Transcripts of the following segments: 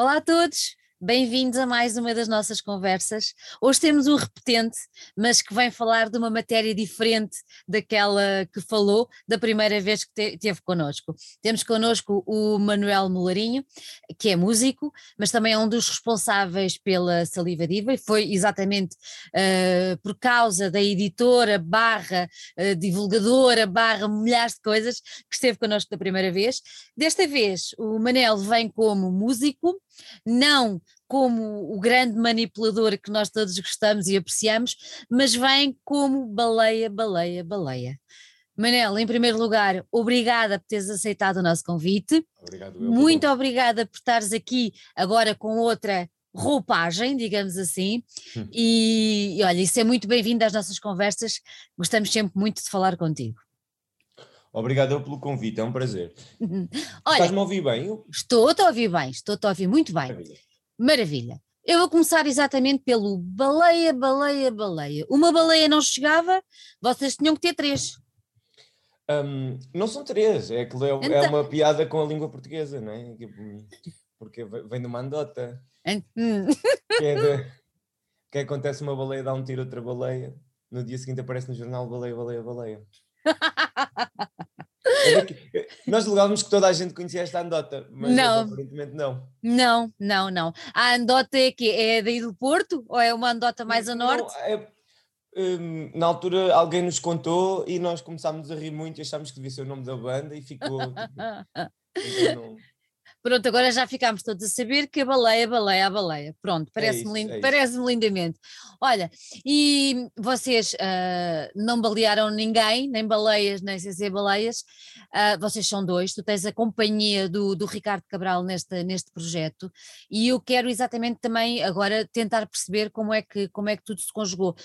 Olá a todos, bem-vindos a mais uma das nossas conversas. Hoje temos um repetente, mas que vem falar de uma matéria diferente daquela que falou da primeira vez que te connosco. Temos connosco o Manuel Molarinho, que é músico, mas também é um dos responsáveis pela Saliva Diva e foi exatamente uh, por causa da editora barra uh, divulgadora barra milhares de coisas que esteve connosco da primeira vez. Desta vez o Manel vem como músico, não como o grande manipulador que nós todos gostamos e apreciamos, mas vem como baleia, baleia, baleia. Manel, em primeiro lugar, obrigada por teres aceitado o nosso convite. Obrigado. Eu, Muito bom. obrigada por estares aqui agora com outra roupagem, digamos assim. Hum. E, e olha, isso é muito bem-vindo às nossas conversas. Gostamos sempre muito de falar contigo. Obrigado pelo convite, é um prazer. Estás-me a ouvir bem? Estou-te a ouvir bem, estou-te a ouvir muito bem. Maravilha. Maravilha. Eu vou começar exatamente pelo baleia, baleia, baleia. Uma baleia não chegava, vocês tinham que ter três. Um, não são três, é que é, então... é, uma piada com a língua portuguesa, não é? Porque vem de uma andota. Hum. que, é de, que acontece uma baleia dá um tiro a outra baleia, no dia seguinte aparece no jornal baleia, baleia, baleia. Nós julgávamos que toda a gente conhecia esta andota, mas não. aparentemente não. Não, não, não. A andota é que é daí do Porto ou é uma andota mais a norte? Não, é, um, na altura alguém nos contou e nós começámos a rir muito e achámos que devia ser o nome da banda e ficou. Tipo, então não, Pronto, agora já ficámos todos a saber que a baleia, baleia, a baleia. Pronto, parece-me é lind, parece lindamente. Olha, e vocês uh, não balearam ninguém, nem baleias, nem sem ser baleias, uh, vocês são dois, tu tens a companhia do, do Ricardo Cabral neste, neste projeto e eu quero exatamente também agora tentar perceber como é que, como é que tudo se conjugou.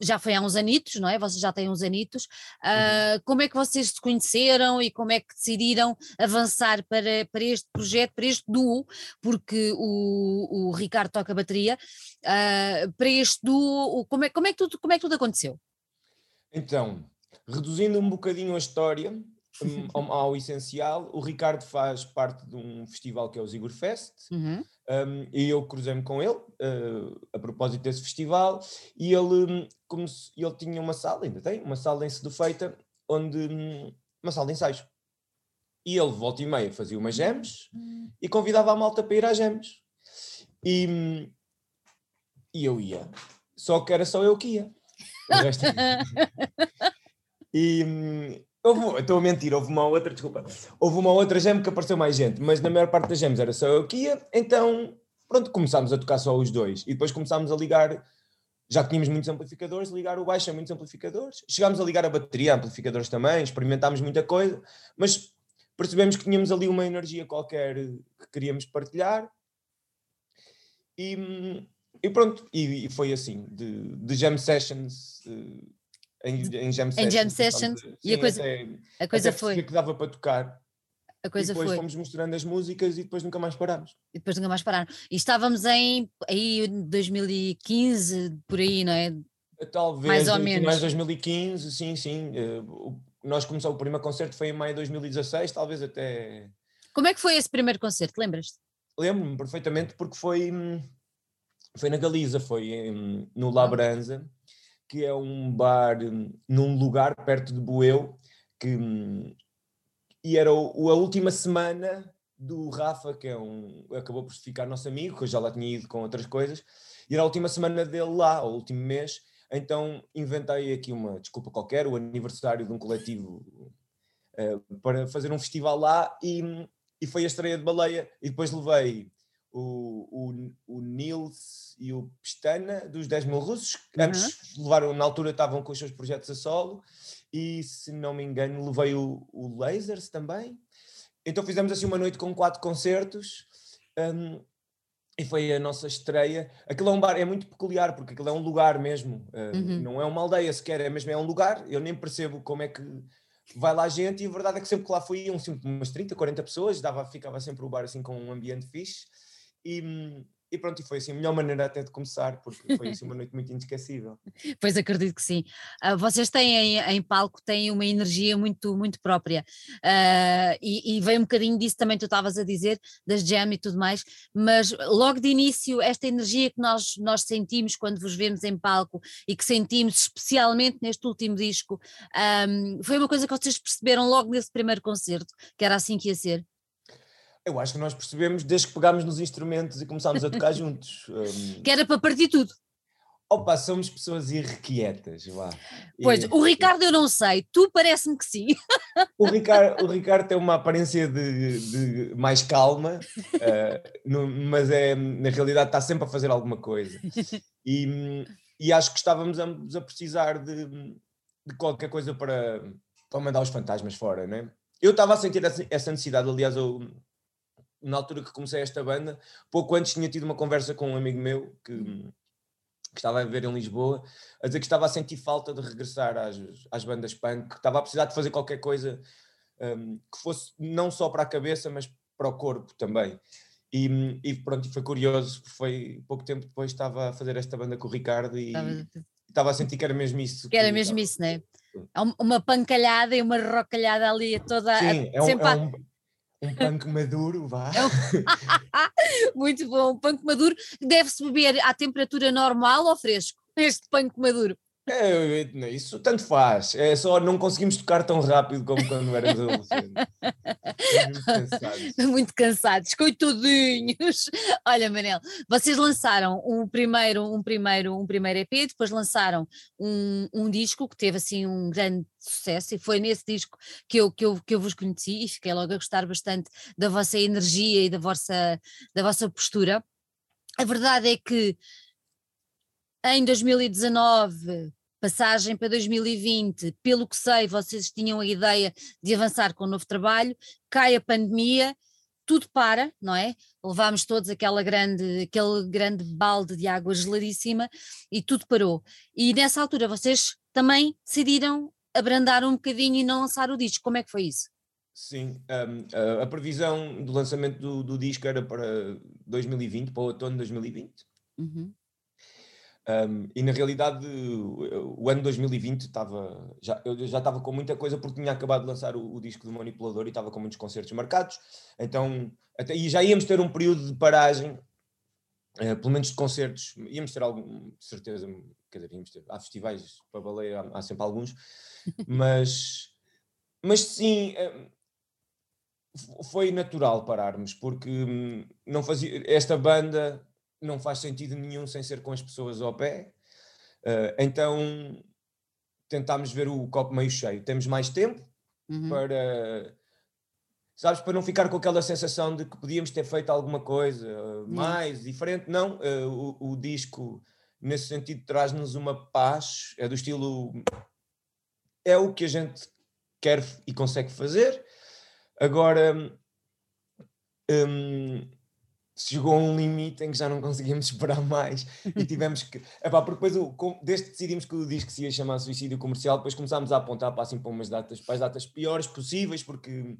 Já foi há uns anitos, não é? Vocês já têm uns anitos. Uh, uhum. Como é que vocês se conheceram e como é que decidiram avançar para, para este projeto? Projeto, para este duo, porque o, o Ricardo toca bateria, uh, para este duo, como é, como, é que tudo, como é que tudo aconteceu? Então, reduzindo um bocadinho a história, um, ao, ao, essencial, o Ricardo faz parte de um festival que é o Zigor Fest, uhum. um, e eu cruzei-me com ele uh, a propósito desse festival, e ele, como se, ele tinha uma sala, ainda tem, uma sala em Sedufeita, onde hum, uma sala de ensaios. E ele, volta e meia, fazia umas gems e convidava a malta para ir às gems. E, e eu ia. Só que era só eu que ia. Resto... e houve, estou a mentir, houve uma outra, desculpa, houve uma outra gem que apareceu mais gente, mas na maior parte das gems era só eu que ia, então pronto, começámos a tocar só os dois e depois começámos a ligar, já tínhamos muitos amplificadores, ligar o baixo a muitos amplificadores, chegámos a ligar a bateria a amplificadores também, experimentámos muita coisa, mas percebemos que tínhamos ali uma energia qualquer que queríamos partilhar e, e pronto, e, e, foi assim, de, de jam sessions uh, em, em jam sessions, em jam sessions sim, e a coisa, até, a coisa foi que dava para tocar a coisa e depois foi. fomos mostrando as músicas e depois nunca mais parámos. E depois nunca mais pararam. E estávamos em aí 2015, por aí, não é? Talvez, mais ou menos. Mais 2015, sim, sim. Uh, nós começamos, o primeiro concerto foi em maio de 2016, talvez até. Como é que foi esse primeiro concerto? Lembras-te? Lembro-me perfeitamente porque foi, foi na Galiza, foi no Labranza, que é um bar num lugar perto de Boeu, que, e era o, a última semana do Rafa, que é um, acabou por ficar nosso amigo, que eu já lá tinha ido com outras coisas, e era a última semana dele lá, o último mês, então inventei aqui uma desculpa qualquer, o aniversário de um coletivo uh, para fazer um festival lá e, e foi a estreia de Baleia. E depois levei o, o, o Nils e o Pestana dos 10 mil russos, que uhum. antes levaram, na altura estavam com os seus projetos a solo, e se não me engano, levei o, o Lasers também. Então fizemos assim uma noite com quatro concertos. Um, e foi a nossa estreia. Aquilo é um bar, é muito peculiar, porque aquilo é um lugar mesmo, uh, uhum. não é uma aldeia sequer, é mesmo é um lugar. Eu nem percebo como é que vai lá gente, e a verdade é que sempre que lá fui, iam sempre umas 30, 40 pessoas, dava, ficava sempre o bar assim com um ambiente fixe. E, e pronto, e foi assim a melhor maneira até de começar, porque foi assim uma noite muito inesquecível. Pois acredito que sim. Uh, vocês têm em, em, palco, têm uma energia muito, muito própria, uh, e, e veio um bocadinho disso também, tu estavas a dizer, das jam e tudo mais, mas logo de início, esta energia que nós, nós sentimos quando vos vemos em palco e que sentimos especialmente neste último disco, um, foi uma coisa que vocês perceberam logo nesse primeiro concerto, que era assim que ia ser? Eu acho que nós percebemos desde que pegámos nos instrumentos e começámos a tocar juntos. Um... Que era para partir tudo. Opa, somos pessoas irrequietas, vá. Pois, e... o Ricardo eu não sei, tu parece-me que sim. O Ricardo, o Ricardo tem uma aparência de, de mais calma, uh, no, mas é, na realidade está sempre a fazer alguma coisa. E, e acho que estávamos ambos a precisar de, de qualquer coisa para, para mandar os fantasmas fora, não é? Eu estava a sentir essa, essa necessidade, aliás, eu na altura que comecei esta banda, pouco antes tinha tido uma conversa com um amigo meu que, que estava a viver em Lisboa, a dizer que estava a sentir falta de regressar às, às bandas punk, que estava a precisar de fazer qualquer coisa um, que fosse não só para a cabeça, mas para o corpo também. E, e pronto, foi curioso, foi pouco tempo depois estava a fazer esta banda com o Ricardo e estava, estava a sentir que era mesmo isso. Que era mesmo isso, não é? Uma pancalhada e uma rocalhada ali toda. Sim, a, é, um, é, um, um punk maduro, vá. É. Muito bom, um punk maduro. Deve-se beber à temperatura normal ou fresco? Este punk maduro. É, isso tanto faz. É só não conseguimos tocar tão rápido como quando éramos adolescentes. Muito cansados. Muito cansados, coitadinhos. Olha, Manel, vocês lançaram um primeiro, um primeiro, um primeiro EP, depois lançaram um, um disco que teve assim um grande sucesso e foi nesse disco que eu, que, eu, que eu vos conheci e fiquei logo a gostar bastante da vossa energia e da vossa, da vossa postura. A verdade é que em 2019 passagem para 2020, pelo que sei, vocês tinham a ideia de avançar com um novo trabalho, cai a pandemia, tudo para, não é? Levámos todos aquela grande, aquele grande balde de água geladíssima e tudo parou. E nessa altura vocês também decidiram abrandar um bocadinho e não lançar o disco. Como é que foi isso? Sim, um, a, a, previsão do lançamento do, do, disco era para 2020, para o outono de 2020. Uhum. Um, e na realidade o, ano 2020 estava já, eu já estava com muita coisa porque tinha acabado de lançar o, o disco do Manipulador e estava com muitos concertos marcados, então até, e já íamos ter um período de paragem, uh, pelo menos de concertos, íamos ter algum, certeza, quer dizer, íamos ter, há festivais para baleia, há, há sempre alguns, mas, mas sim, uh, foi natural pararmos, porque hum, não fazia, esta banda não faz sentido nenhum sem ser com as pessoas ao pé. Uh, então tentámos ver o copo meio cheio. Temos mais tempo uhum. para, sabes, para não ficar com aquela sensação de que podíamos ter feito alguma coisa uh, mais diferente. Não, uh, o, o, disco, nesse sentido, traz-nos uma paz, é do estilo. É o que a gente quer e consegue fazer. Agora. Um, chegou a um limite em que já não conseguíamos esperar mais e tivemos que. Epá, porque depois, o, desde que decidimos que o disco se ia chamar Suicídio Comercial, depois começámos a apontar para, assim, para umas datas, para as datas piores possíveis, porque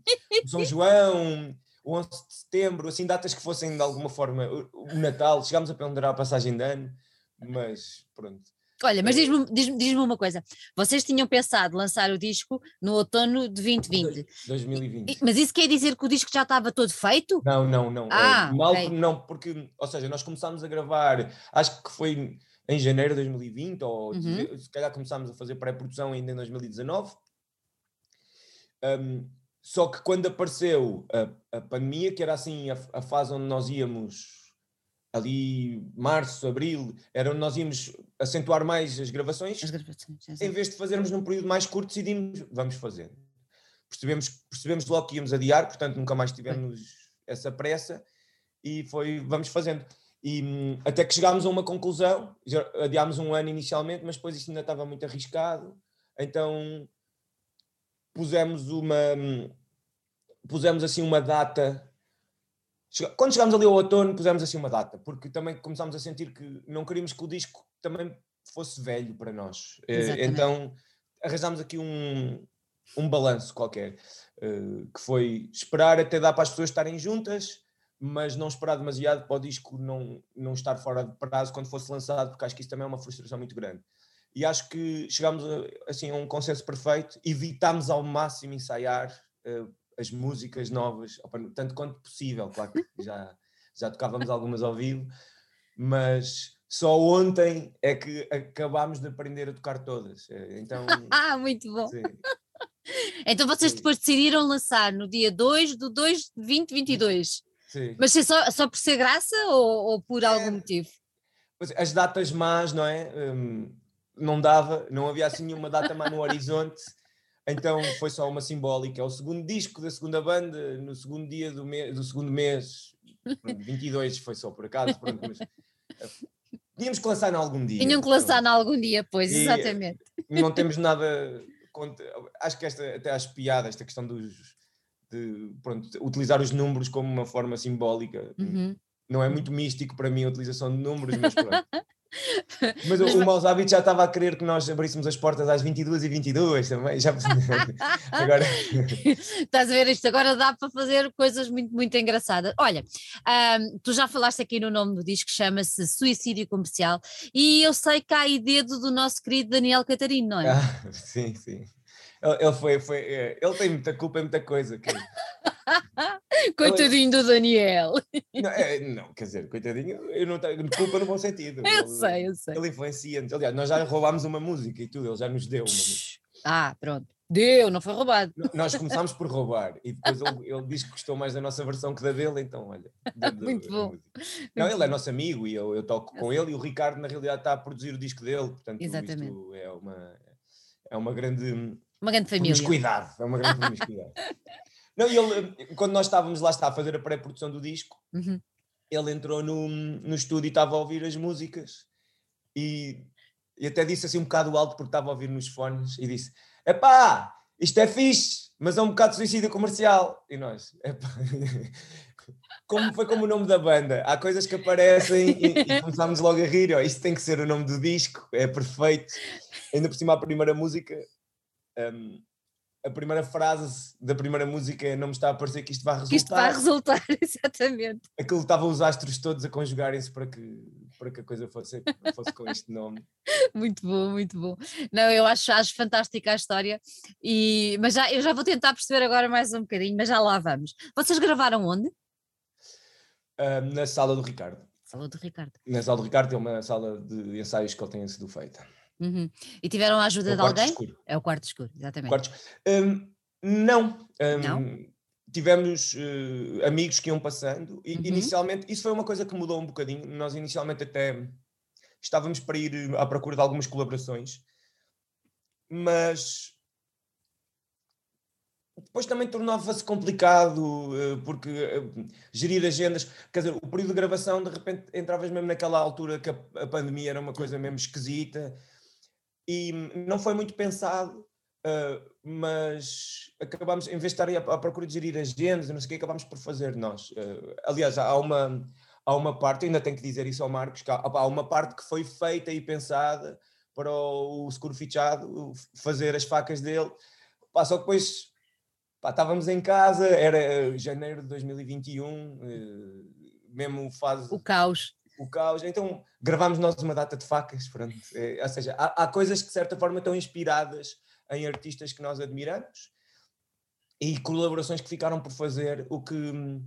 São João, o 11 de setembro, assim, datas que fossem de alguma forma o Natal, chegámos a ponderar a passagem de ano, mas pronto. Olha, mas é. diz-me diz, diz uma coisa: vocês tinham pensado lançar o disco no outono de 2020. 2020. Mas isso quer dizer que o disco já estava todo feito? Não, não, não. Ah, é, mal, okay. não, porque, ou seja, nós começámos a gravar, acho que foi em janeiro de 2020, ou uhum. se calhar começámos a fazer pré-produção ainda em 2019. Um, só que quando apareceu a, a pandemia, que era assim a, a fase onde nós íamos ali março, abril, era onde nós íamos acentuar mais as gravações. As gravações em vez de fazermos num período mais curto, decidimos, vamos fazer. Percebemos, percebemos logo que íamos adiar, portanto nunca mais tivemos essa pressa e foi, vamos fazendo. E hum, até que chegámos a uma conclusão, adiámos um ano inicialmente, mas depois isto ainda estava muito arriscado, então pusemos uma hum, pusemos assim uma data quando chegámos ali ao outono, pusemos assim uma data, porque também começámos a sentir que não queríamos que o disco também fosse velho para nós. Eh, Exatamente. Então arranjámos aqui um, um balanço qualquer, eh, que foi esperar até dar para as pessoas estarem juntas, mas não esperar demasiado para o disco não, não estar fora de prazo quando fosse lançado, porque acho que isso também é uma frustração muito grande. E acho que chegámos a, assim, a um consenso perfeito, evitámos ao máximo ensaiar as músicas novas, tanto quanto possível, claro que já, já tocávamos algumas ao vivo, mas só ontem é que acabámos de aprender a tocar todas. Eh, então, ah, muito bom. Sim. Então vocês depois decidiram lançar no dia 2 do 2 de 2022. Sim. Mas só, só por ser graça ou, ou por é, algum motivo? As datas más, não é? Um, não dava, não havia assim nenhuma data má no horizonte, então foi só uma simbólica. É o segundo disco da segunda banda, no segundo dia do, me do segundo mês, 22 foi só por acaso, pronto, mas eh, tínhamos que lançar em algum dia. Tinham que lançar em algum dia, pois, e exatamente. Não temos nada. Contra, acho que esta, até as piadas, esta questão dos de pronto, utilizar os números como uma forma simbólica. Uhum. Não é muito místico para mim a utilização de números, mas pronto. Mas, mas o, Maus Hábitos já estava a querer que nós abríssemos as portas às 22 e 22 também. Já... agora... Estás a ver isto? Agora dá para fazer coisas muito, muito engraçadas. Olha, tu já falaste aqui no nome do disco, chama-se Suicídio Comercial, e eu sei que há aí dedo do nosso querido Daniel Catarino, não é? Ah, sim, sim. Ele, foi, foi, é, ele tem muita culpa em muita coisa. Que... coitadinho do Daniel. Não, é, não, quer dizer, coitadinho, eu não tenho culpa no bom sentido. Eu ele, sei, eu sei. Ele influencia-nos. Aliás, nós já roubámos uma música e tudo, ele já nos deu uma música. Ah, pronto. Deu, não foi roubado. Nós começámos por roubar e depois ele, ele diz que gostou mais da nossa versão que da dele, então olha. Muito bom. Não, ele é nosso amigo e eu, eu toco com ele e o Ricardo na realidade está a produzir o disco dele, portanto Exatamente. isto é uma, é uma grande uma grande família. cuidado, é uma grande cuidado. Não, ele, quando nós estávamos lá está a fazer a pré-produção do disco, uhum. ele entrou no, no estúdio e estava a ouvir as músicas e, e até disse assim um bocado alto porque estava a ouvir nos fones e disse: Epá, isto é fixe, mas é um bocado suicídio comercial. E nós, epá. Como, foi como o nome da banda. Há coisas que aparecem e, e começámos logo a rir. Ó, isto tem que ser o nome do disco, é perfeito. Ainda por cima, a primeira música um, a primeira frase da primeira música não me está a parecer que isto vai resultar. Isto vai resultar, exatamente. Aquilo estava os astros todos a conjugarem-se para que, para que a coisa fosse, fosse com este nome. Muito bom, muito bom. Não, eu acho, acho fantástica a história, e, mas já, eu já vou tentar perceber agora mais um bocadinho, mas já lá vamos. Vocês gravaram onde? Uh, na sala do Ricardo. Sala do Ricardo. Na sala do Ricardo tem uma sala de ensaios que ele tem sido feita. Uhum. E tiveram a ajuda é de alguém? Escuro. É o quarto escuro, exatamente. Quarto, um, não. Um, não. Tivemos uh, amigos que iam passando e uhum. inicialmente, isso foi uma coisa que mudou um bocadinho. Nós inicialmente até estávamos para ir à procura de algumas colaborações, mas depois também tornava-se complicado, eh, porque eh, gerir agendas, quer dizer, o período de gravação, de repente entravas mesmo naquela altura que a, pandemia era uma coisa mesmo esquisita, e não foi muito pensado, uh, mas acabamos, em vez de estar à, à procura de gerir agendas, não sei o que, acabámos por fazer nós. Uh, aliás, há uma, há uma parte, ainda tenho que dizer isso ao Marcos, há, há uma parte que foi feita e pensada para o, o seguro fichado fazer as facas dele, pá, só que depois pá, estávamos em casa, era janeiro de 2021, uh, mesmo fase... O caos o caos. Então gravámos nós uma data de facas, pronto. É, ou seja, há, há, coisas que de certa forma estão inspiradas em artistas que nós admiramos e colaborações que ficaram por fazer, o que hum,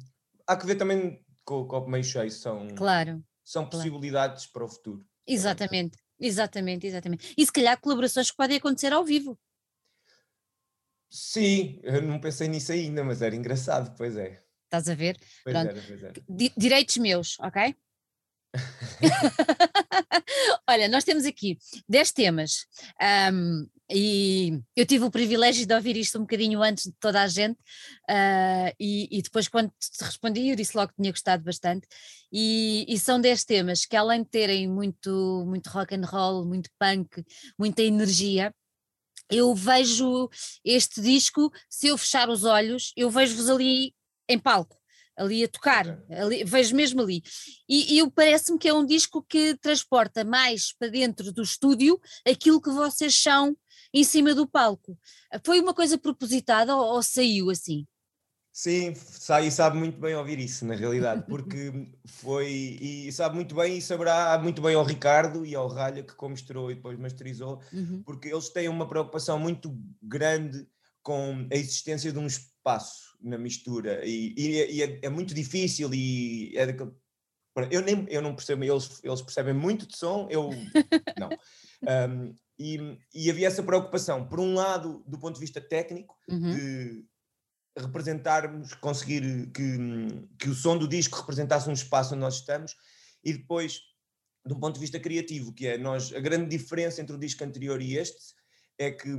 há que ver também com o copo meio cheio, são, claro, são possibilidades claro. para o futuro. Exatamente, exatamente, exatamente. E se calhar colaborações que podem acontecer ao vivo. Sim, eu não pensei nisso ainda, mas era engraçado, pois é. Estás a ver? Pois era, pois era. Direitos meus, ok? Olha, nós temos aqui 10 temas. Um, e eu tive o privilégio de ouvir isto um bocadinho antes de toda a gente uh, e, e, depois quando te respondi eu disse logo que tinha gostado bastante. E, e, são 10 temas que além de terem muito, muito rock and roll, muito punk, muita energia, eu vejo este disco, se eu fechar os olhos, eu vejo-vos ali em palco ali a tocar, ali, vejo mesmo ali. E, e parece-me que é um disco que transporta mais para dentro do estúdio aquilo que vocês são em cima do palco. Foi uma coisa propositada ou, ou saiu assim? Sim, sai sabe muito bem ouvir isso, na realidade, porque foi, e sabe muito bem, e saberá muito bem ao Ricardo e ao Ralha, que misturou e depois masterizou, uhum. porque eles têm uma preocupação muito grande com a existência de um espaço na mistura, e, e, é, e é, é, muito difícil, e é daquele, eu, nem, eu não percebo, eles, eles percebem muito de som, eu não. Um, e, e, havia essa preocupação, por um lado, do ponto de vista técnico, uhum. de representarmos, conseguir que, que o som do disco representasse um espaço onde nós estamos, e depois, de um ponto de vista criativo, que é nós, a grande diferença entre o disco anterior e este é que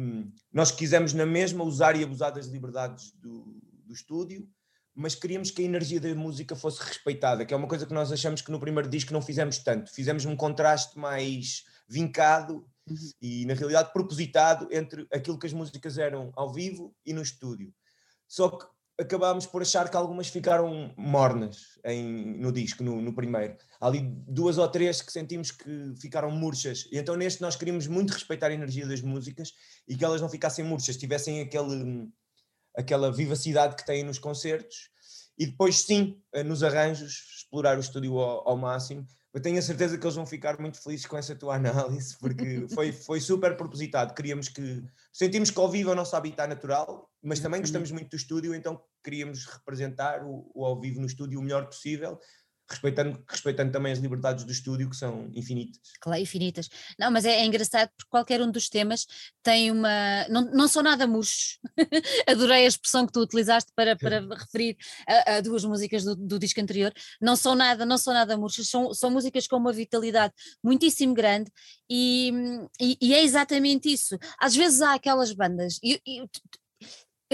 nós quisemos na mesma usar e abusar das liberdades do, do estúdio, mas queríamos que a energia da música fosse respeitada, que é uma coisa que nós achamos que no primeiro disco não fizemos tanto. Fizemos um contraste mais vincado uhum. e, na realidade, propositado entre aquilo que as músicas eram ao vivo e no estúdio. Só que acabámos por achar que algumas ficaram mornas em, no disco, no, no, primeiro. Há ali duas ou três que sentimos que ficaram murchas. E então neste nós queríamos muito respeitar a energia das músicas e que elas não ficassem murchas, tivessem aquele, aquela vivacidade que têm nos concertos. E depois sim, nos arranjos, explorar o estúdio ao, ao máximo eu tenho a certeza que eles vão ficar muito felizes com essa tua análise, porque foi, foi super propositado. Queríamos que. Sentimos que ao vivo é o nosso habitat natural, mas também gostamos muito do estúdio, então queríamos representar o, o ao vivo no estúdio o melhor possível respeitando, respeitando também as liberdades do estúdio, que são infinitas. Claro, infinitas. Não, mas é, é engraçado porque qualquer um dos temas tem uma. Não, não são nada murchos. Adorei a expressão que tu utilizaste para, para referir a, a duas músicas do, do, disco anterior. Não são nada, não são nada murchas, são, são músicas com uma vitalidade muitíssimo grande e, e, e é exatamente isso. Às vezes há aquelas bandas, e, e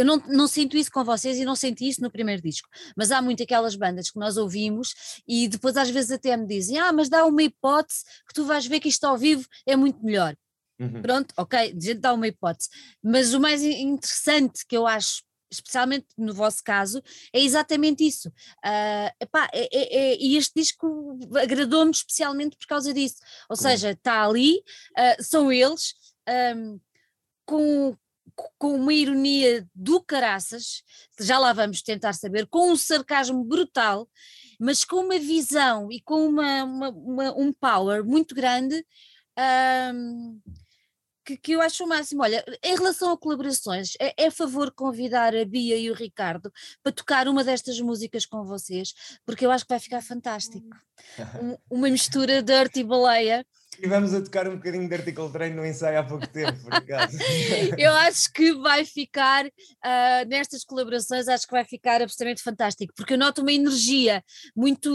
eu não, não sinto isso com vocês e não senti isso no primeiro disco, mas há muito aquelas bandas que nós ouvimos e depois às vezes até me dizem, ah, mas dá uma hipótese que tu vais ver que isto ao vivo é muito melhor. Uhum. Pronto, ok, dá uma hipótese. Mas o mais interessante que eu acho especialmente no vosso caso, é exatamente isso. Uh, epá, é, é, é, e este disco agradou-me especialmente por causa disso. Ou seja, está ali, uh, são eles, um, com, com uma ironia do caraças, já lá vamos tentar saber, com um sarcasmo brutal, mas com uma visão e com uma, uma, uma um power muito grande. Um, que, que, eu acho o máximo. Olha, em relação a colaborações, é, é a favor convidar a Bia e o Ricardo para tocar uma destas músicas com vocês, porque eu acho que vai ficar fantástico. Um, uma mistura de Dirty Baleia Estivemos a tocar um bocadinho de Article Train no ensaio há pouco tempo, por acaso. Eu acho que vai ficar, uh, nestas colaborações, acho que vai ficar absolutamente fantástico, porque eu noto uma energia muito,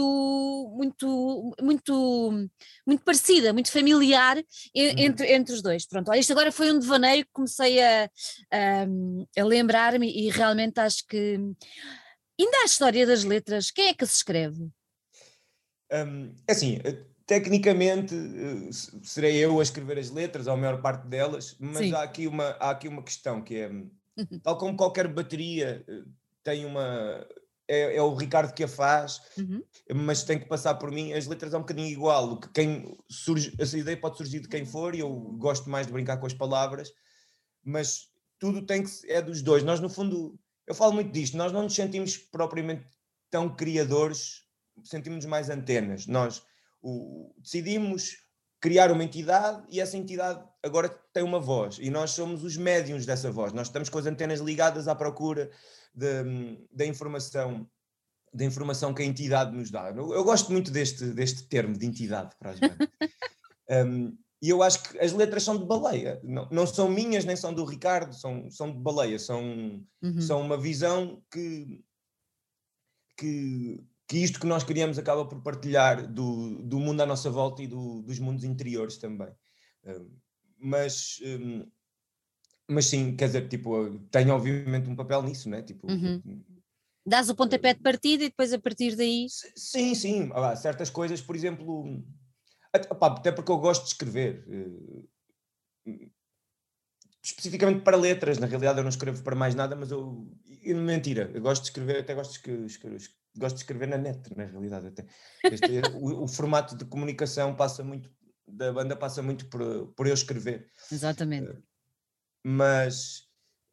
muito, muito, muito parecida, muito familiar uhum. entre, entre os dois. Pronto, isto agora foi um devaneio que comecei a, a, a lembrar-me e realmente acho que. Ainda a história das letras, quem é que se escreve? Um, é assim, tecnicamente eh, serei eu a escrever as letras, ou a maior parte delas, mas há aqui, uma, há aqui uma questão que é, uhum. tal como qualquer bateria eh, tem uma... É, é o Ricardo que a faz, uhum. mas tem que passar por mim. As letras é um bocadinho igual. Que quem surge, essa ideia pode surgir de quem for, e eu gosto mais de brincar com as palavras, mas tudo tem que é dos dois. Nós, no fundo, eu falo muito disto, nós não nos sentimos propriamente tão criadores, sentimos mais antenas. Nós o, decidimos criar uma entidade e essa entidade agora tem uma voz e nós somos os médiums dessa voz. Nós estamos com as antenas ligadas à procura da informação da informação que a entidade nos dá. Eu, eu, gosto muito deste, deste termo de entidade para as bandas. um, e eu acho que as letras são de baleia, não, não são minhas nem são do Ricardo, são, são de baleia, são, uhum. são uma visão que, que que isto que nós queríamos acaba por partilhar do, do mundo à nossa volta e do, dos mundos interiores também. mas, um, mas sim, quer dizer, tipo, tenho obviamente um papel nisso, né? Tipo, uhum. Dás o pontapé de partida e depois a partir daí. Sim, sim, ah, certas coisas, por exemplo, até porque eu gosto de escrever. Eh, especificamente para letras, na realidade eu não escrevo para mais nada, mas eu. Mentira, eu gosto de escrever, até gosto de escrever, gosto de escrever na net, na realidade. Até. Este, o, o, formato de comunicação passa muito, da banda passa muito por, por eu escrever. Exatamente. Uh, mas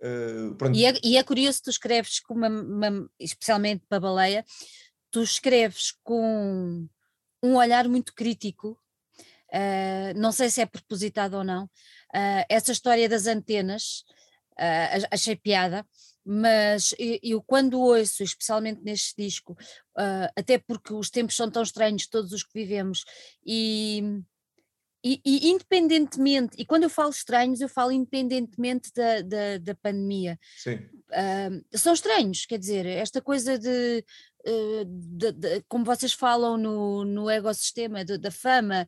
Uh, e, é, e, é, curioso, tu escreves com uma, uma, especialmente para a baleia, tu escreves com um olhar muito crítico, uh, não sei se é propositado ou não, essa história das antenas, achei piada, mas eu, quando ouço, especialmente neste disco, até porque os tempos são tão estranhos, todos os que vivemos, e e, e, independentemente, e quando eu falo estranhos, eu falo independentemente da, da, da pandemia. Sim. Uh, são estranhos, quer dizer, esta coisa de de, de, como vocês falam no, no ecossistema de, da fama,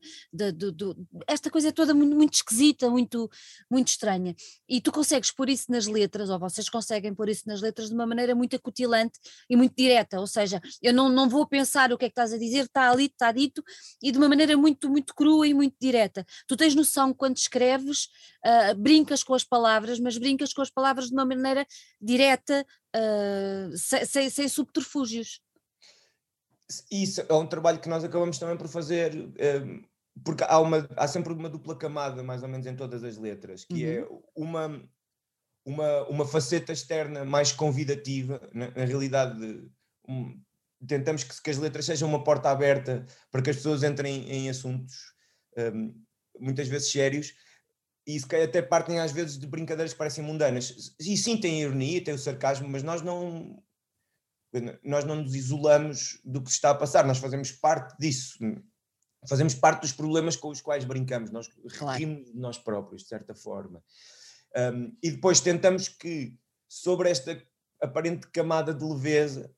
esta coisa é toda muito, muito esquisita, muito, muito estranha. E tu consegues pôr isso nas letras, ou vocês conseguem pôr isso nas letras de uma maneira muito acutilante e muito direta. Ou seja, eu não, não vou pensar o que é que estás a dizer, está ali, está dito, e de uma maneira muito, muito crua e muito direta. Tu tens noção quando escreves, uh, brincas com as palavras, mas brincas com as palavras de uma maneira direta, uh, sem, sem, sem subterfúgios isso é um trabalho que nós acabamos também por fazer, um, porque há, uma, há sempre uma dupla camada, mais ou menos em todas as letras, que é uhum. é uma, uma, uma faceta externa mais convidativa, na, na realidade, um, tentamos que, que, as letras sejam uma porta aberta para que as pessoas entrem em assuntos um, muitas vezes sérios, e se até partem às vezes de brincadeiras que parecem mundanas. E sim, tem ironia, tem o sarcasmo, mas nós não nós não nos isolamos do que está a passar, nós fazemos parte disso, fazemos parte dos problemas com os quais brincamos, nós claro. rimos de nós próprios, de certa forma. Um, e depois tentamos que, sobre esta aparente camada de leveza,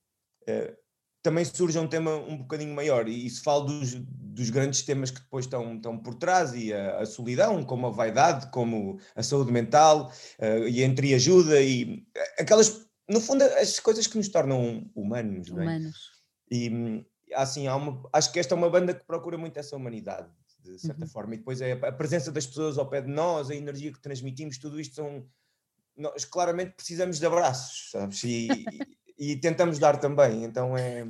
uh, também surja um tema um bocadinho maior, e isso fala dos, dos grandes temas que depois estão, estão por trás, e a, a solidão, como a vaidade, como a saúde mental, uh, e a entreajuda, e aquelas no fundo, as coisas que nos tornam humanos, é? Humanos. E assim, há uma, acho que esta é uma banda que procura muito essa humanidade, de certa uhum. forma, e depois é a presença das pessoas ao pé de nós, a energia que transmitimos, tudo isto são. Nós claramente precisamos de abraços, sabes? E, e, e tentamos dar também, então é,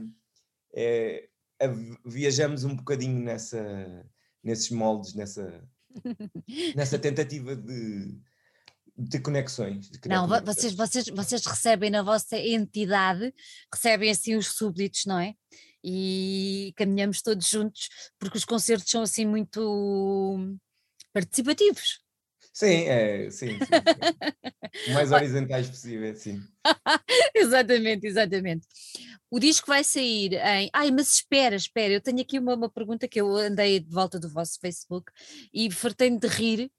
é, é, viajamos um bocadinho nessa, nesses moldes, nessa, nessa tentativa de de conexões. De não, vocês, vocês, vocês recebem na vossa entidade, recebem assim os súbditos, não é? E caminhamos todos juntos, porque os concertos são assim muito participativos. Sim, é, sim, sim, sim. o mais horizontais possível, sim. exatamente, exatamente. O disco vai sair em. Ai, mas espera, espera, eu tenho aqui uma, uma pergunta que eu andei de volta do vosso Facebook e fartei-me de rir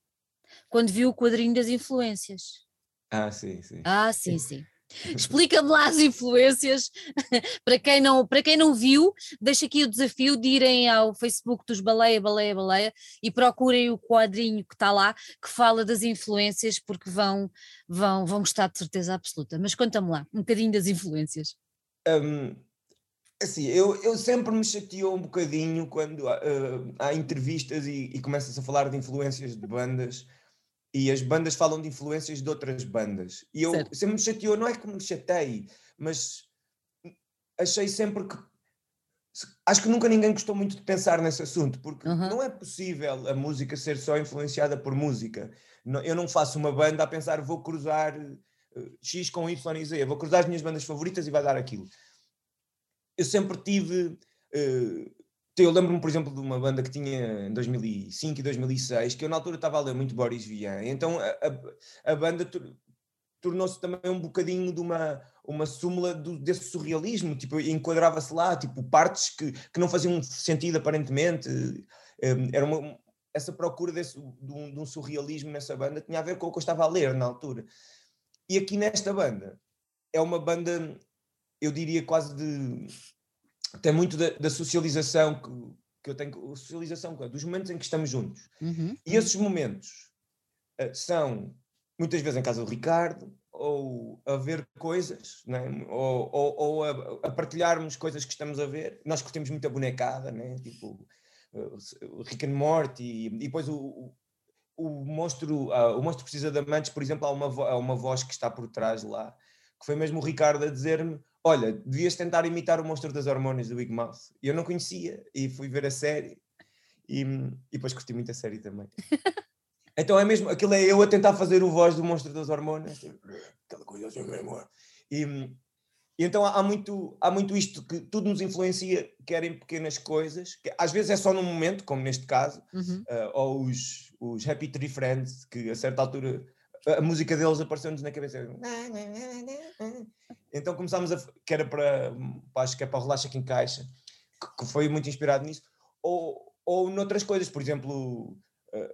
quando viu o quadrinho das influências. Ah, sim, sim. Ah, sim, sim. Explica-me lá as influências. para, quem não, para quem não viu, deixa aqui o desafio de irem ao Facebook dos Baleia, Baleia, Baleia e procurem o quadrinho que está lá, que fala das influências, porque vão, vão, vão gostar de certeza absoluta. Mas conta-me lá, um bocadinho das influências. Um, assim, eu, eu sempre me chateou um bocadinho quando uh, há entrevistas e, e começa-se a falar de influências de bandas e as bandas falam de influências de outras bandas. E eu certo. sempre me chateou, não é que me chatei, mas achei sempre que. Acho que nunca ninguém gostou muito de pensar nesse assunto, porque uhum. não é possível a música ser só influenciada por música. Eu não faço uma banda a pensar vou cruzar eh, X com Y e Z, vou cruzar as minhas bandas favoritas e vai dar aquilo. Eu sempre tive. Uh, eu lembro-me, por exemplo, de uma banda que tinha em 2005 e 2006, que eu na altura estava a ler muito Boris Vian, então a, a, a banda tornou-se também um bocadinho de uma, uma súmula do, desse surrealismo, tipo, enquadrava-se lá, tipo, partes que, que não faziam sentido aparentemente, um, era uma, essa procura desse, de, um, de um surrealismo nessa banda tinha a ver com o que eu estava a ler na altura. E aqui nesta banda, é uma banda, eu diria quase de tem muito da, da socialização que, que, eu tenho, socialização dos momentos em que estamos juntos. Uhum. E esses momentos uh, são muitas vezes em casa do Ricardo, ou a ver coisas, né? ou, ou, ou a, a, partilharmos coisas que estamos a ver. Nós curtimos muita bonecada, né? tipo uh, Rick and Morty, e, e depois o, o, o monstro, uh, o monstro precisa de amantes, por exemplo, há uma, há uma voz que está por trás lá, que foi mesmo o Ricardo a dizer-me olha, devias tentar imitar o monstro das hormonas do Big Mouth. E eu não conhecia e fui ver a série e, e depois curti muito a série também. Então é mesmo, aquilo é eu a tentar fazer o voz do monstro das hormonas, tipo, aquela coisa assim mesmo. E, e então há muito, há muito isto que tudo nos influencia, quer em pequenas coisas, que às vezes é só num momento, como neste caso, Uhum. uh, ou os, os Happy Tree Friends, que a certa altura a, a música deles apareceu-nos na cabeça. Então começámos a. que era para. acho que é para o Relaxa que encaixa, que, que foi muito inspirado nisso. Ou, ou noutras coisas, por exemplo, uh,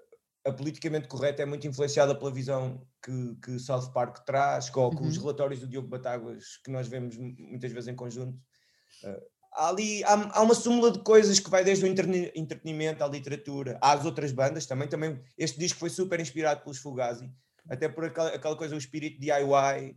a politicamente correta é muito influenciada pela visão que, que South Park traz, com, com os Uhum. relatórios do Diogo Batáguas que nós vemos mu- muitas vezes em conjunto. Uh, há ali há, há uma súmula de coisas que vai desde o entretenimento à literatura, às outras bandas também. também este disco foi super inspirado pelos Fugazi, até por aquela, aquela coisa, o espírito DIY.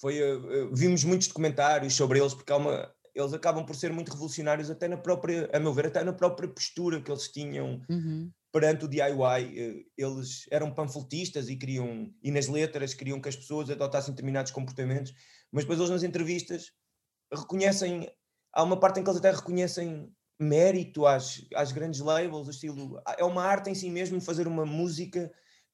Foi, uh, uh, vimos muitos documentários sobre eles, porque há uma, eles acabam por ser muito revolucionários, até na própria, a meu ver, até na própria postura que eles tinham Uhum. perante o DIY, eh, eles eram panfletistas e queriam, e nas letras queriam que as pessoas adotassem determinados comportamentos, mas depois eles nas entrevistas reconhecem, há uma parte em que eles até reconhecem mérito às, às grandes labels, o estilo, é uma arte em si mesmo fazer uma música